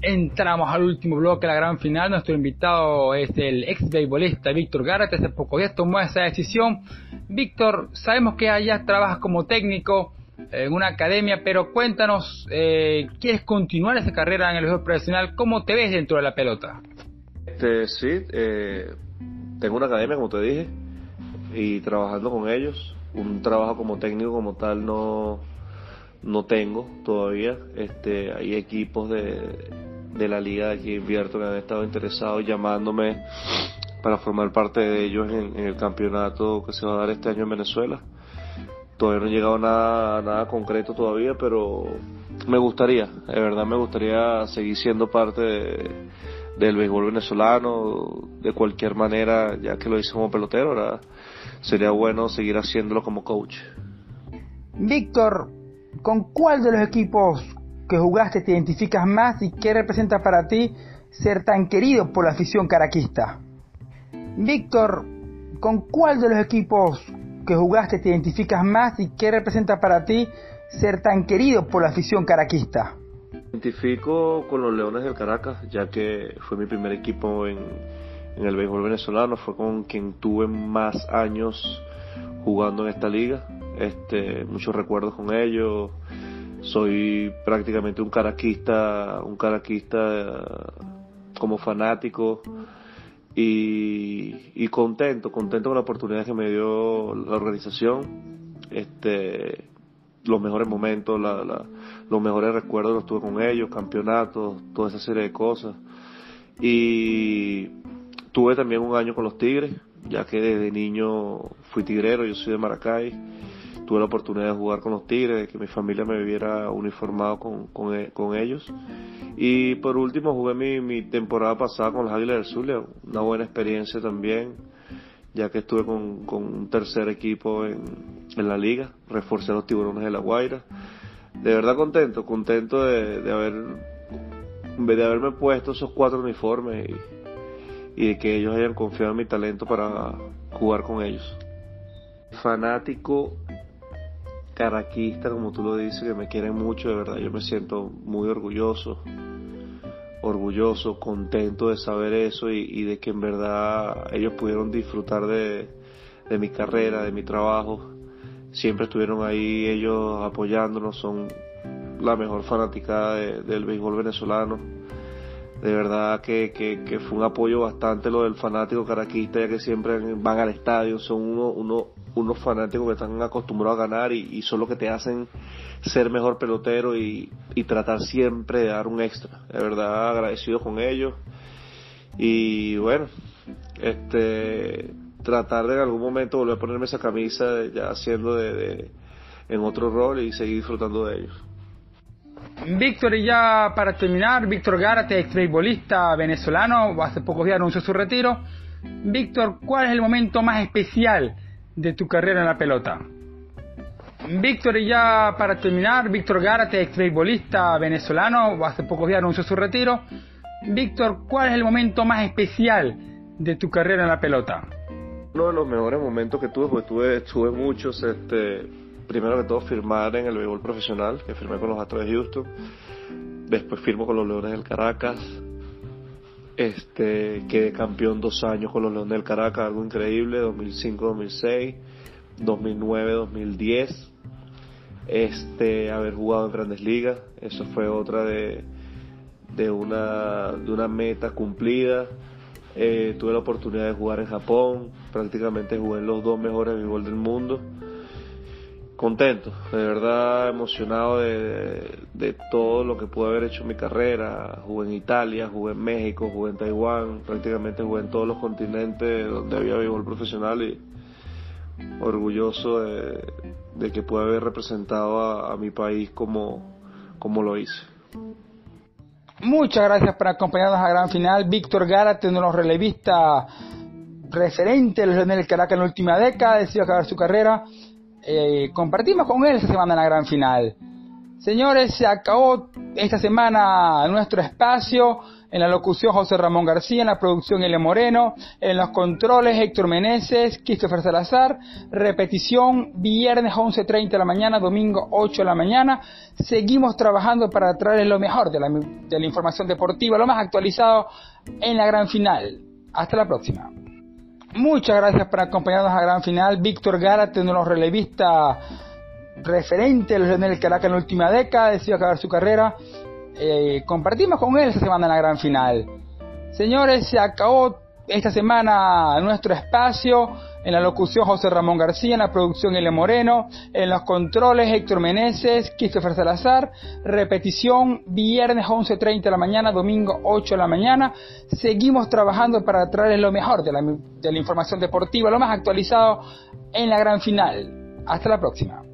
Entramos al último bloque la gran final. Nuestro invitado es el ex beisbolista Víctor Garate. Hace poco días tomó esa decisión. Víctor, sabemos que allá trabajas como técnico en una academia, pero cuéntanos, eh, ¿quieres continuar esa carrera en el béisbol profesional? ¿Cómo te ves dentro de la pelota? Este, sí, eh, tengo una academia, como te dije, y trabajando con ellos. Un trabajo como técnico como tal no, no tengo todavía. Este, hay equipos de, de la liga de aquí que han estado interesados llamándome para formar parte de ellos en, el campeonato que se va a dar este año en Venezuela. Todavía no he llegado a nada, nada concreto todavía, pero me gustaría, de verdad me gustaría seguir siendo parte del béisbol venezolano de cualquier manera, ya que lo hice como pelotero, sería bueno seguir haciéndolo como coach. Víctor, ¿con cuál de los equipos que jugaste te identificas más y qué representa para ti ser tan querido por la afición caraquista? Víctor, ¿con cuál de los equipos que jugaste te identificas más y qué representa para ti ser tan querido por la afición caraquista? Identifico con los Leones del Caracas, ya que fue mi primer equipo en, en el béisbol venezolano, fue con quien tuve más años jugando en esta liga. Este, muchos recuerdos con ellos, soy prácticamente un caraquista, un caraquista eh, como fanático y, contento, contento con la oportunidad que me dio la organización, este, los mejores momentos, los mejores recuerdos los tuve con ellos, campeonatos, toda esa serie de cosas. Y tuve también un año con los Tigres, ya que desde niño fui tigrero, yo soy de Maracay tuve la oportunidad de jugar con los Tigres, de que mi familia me viviera uniformado con, con, e, ellos. Y por último jugué mi, mi, temporada pasada con los Águilas del Zulia, una buena experiencia también, ya que estuve con, con un tercer equipo en, en, la liga, reforcé los tiburones de La Guaira. De verdad contento, contento de, de haber de haberme puesto esos cuatro uniformes y, y de que ellos hayan confiado en mi talento para jugar con ellos. Fanático caraquista, como tú lo dices, que me quieren mucho, de verdad, yo me siento muy orgulloso, orgulloso, contento de saber eso y, de que en verdad ellos pudieron disfrutar de, mi carrera, de mi trabajo. Siempre estuvieron ahí ellos apoyándonos, son la mejor fanaticada del béisbol venezolano. De verdad que, que, fue un apoyo bastante lo del fanático caraquista, ya que siempre van al estadio, son uno, uno, unos fanáticos que están acostumbrados a ganar y, son los que te hacen ser mejor pelotero y, tratar siempre de dar un extra. De verdad agradecido con ellos. Y bueno, este tratar de en algún momento volver a ponerme esa camisa ya haciendo de, en otro rol y seguir disfrutando de ellos. Víctor, y ya para terminar, Víctor Gárate, venezolano, hace pocos días anunció su retiro. Víctor, ¿cuál es el momento más especial de tu carrera en la pelota. Víctor, y ya para terminar, Víctor Gárate, venezolano, hace pocos días anunció su retiro. Víctor, ¿cuál es el momento más especial de tu carrera en la pelota? Uno de los mejores momentos que tuve, porque tuve, tuve muchos, este, primero que todo firmar en el béisbol profesional, que firmé con los Astros de Houston, después firmo con los Leones del Caracas, este, quedé campeón dos años con los Leones del Caracas, algo increíble, 2005-2006, 2009-2010. Este, haber jugado en Grandes Ligas, eso fue otra de, de, una, de una meta cumplida. Eh, tuve la oportunidad de jugar en Japón, prácticamente jugué en los dos mejores béisbol del mundo contento, de verdad emocionado de, de, todo lo que pude haber hecho en mi carrera. Jugué en Italia, jugué en México, jugué en Taiwán, prácticamente jugué en todos los continentes donde había béisbol profesional y orgulloso de, de que pude haber representado a, mi país como, como lo hice. Muchas gracias por acompañarnos a gran final. Víctor Gárate, uno de los relevistas referentes de los Caracas en la última década, decidió acabar su carrera eh, compartimos con él esta semana en la gran final. Señores, se acabó esta semana nuestro espacio. En la locución José Ramón García, en la producción L. Moreno, en los controles Héctor Meneses, Christopher Salazar, repetición viernes 11.30 de la mañana, domingo 8 de la mañana. Seguimos trabajando para traerles lo mejor de la, de la información deportiva, lo más actualizado en la gran final. Hasta la próxima. Muchas gracias por acompañarnos a la gran final. Víctor Gárate, uno de los relevistas referentes los el Caracas en la última década, decidió acabar su carrera eh, compartimos con él esta semana en la gran final. Señores, se acabó esta semana nuestro espacio. En la locución José Ramón García, en la producción L. Moreno, en los controles Héctor Meneses, Christopher Salazar, repetición viernes 11.30 de la mañana, domingo 8 de la mañana. Seguimos trabajando para traerles lo mejor de la, de la información deportiva, lo más actualizado en la gran final. Hasta la próxima.